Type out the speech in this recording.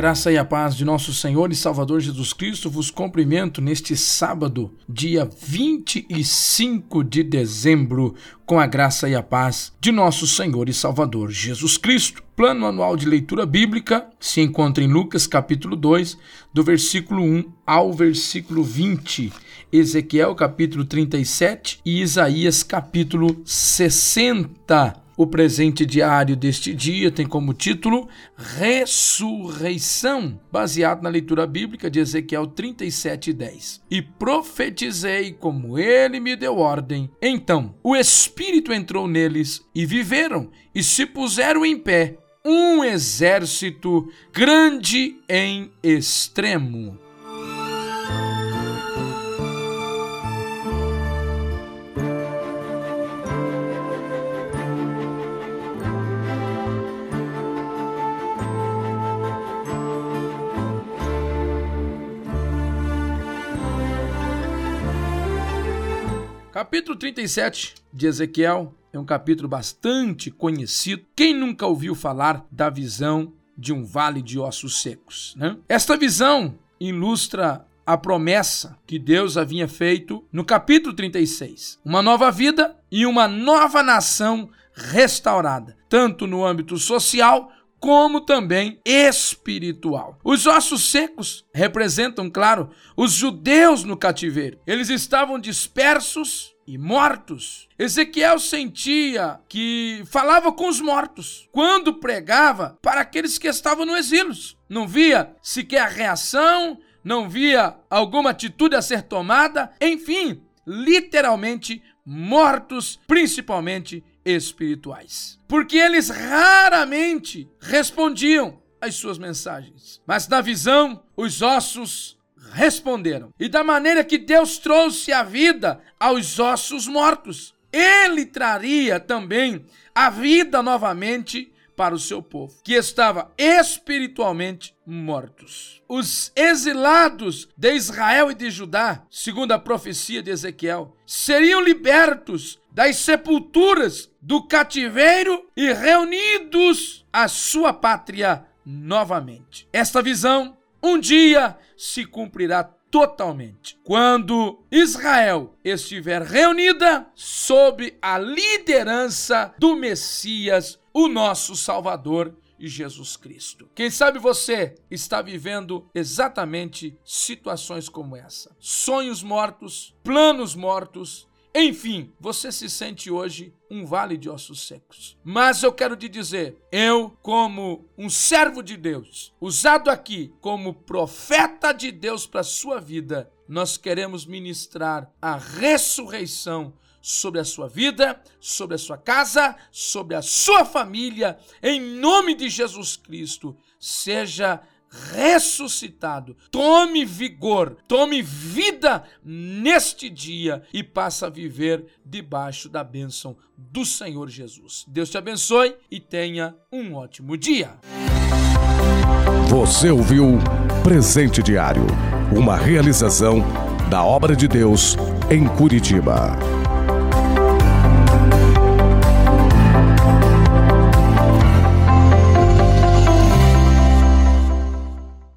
Graça e a paz de nosso Senhor e Salvador Jesus Cristo, vos cumprimento neste sábado, dia 25 de dezembro, com a graça e a paz de nosso Senhor e Salvador Jesus Cristo. Plano anual de leitura bíblica se encontra em Lucas capítulo 2, do versículo 1 ao versículo 20, Ezequiel capítulo 37 e Isaías capítulo 60. O presente diário deste dia tem como título Ressurreição, baseado na leitura bíblica de Ezequiel 37:10. E profetizei como ele me deu ordem. Então, o espírito entrou neles e viveram e se puseram em pé, um exército grande em extremo. Capítulo 37 de Ezequiel é um capítulo bastante conhecido. Quem nunca ouviu falar da visão de um vale de ossos secos? Né? Esta visão ilustra a promessa que Deus havia feito no capítulo 36. Uma nova vida e uma nova nação restaurada, tanto no âmbito social como também espiritual. Os ossos secos representam, claro, os judeus no cativeiro. Eles estavam dispersos e mortos. Ezequiel sentia que falava com os mortos quando pregava para aqueles que estavam no exílio. Não via sequer a reação, não via alguma atitude a ser tomada, enfim, literalmente mortos, principalmente espirituais. Porque eles raramente respondiam às suas mensagens. Mas na visão, os ossos responderam. E da maneira que Deus trouxe a vida aos ossos mortos, ele traria também a vida novamente para o seu povo, que estava espiritualmente mortos. Os exilados de Israel e de Judá, segundo a profecia de Ezequiel, seriam libertos das sepulturas do cativeiro e reunidos à sua pátria novamente. Esta visão um dia se cumprirá totalmente. Quando Israel estiver reunida sob a liderança do Messias, o nosso Salvador Jesus Cristo. Quem sabe você está vivendo exatamente situações como essa: sonhos mortos, planos mortos, enfim, você se sente hoje um vale de ossos secos. Mas eu quero te dizer, eu, como um servo de Deus, usado aqui como profeta de Deus para a sua vida, nós queremos ministrar a ressurreição sobre a sua vida, sobre a sua casa, sobre a sua família, em nome de Jesus Cristo. Seja ressuscitado. Tome vigor, tome vida neste dia e passa a viver debaixo da bênção do Senhor Jesus. Deus te abençoe e tenha um ótimo dia. Você ouviu Presente Diário, uma realização da obra de Deus em Curitiba.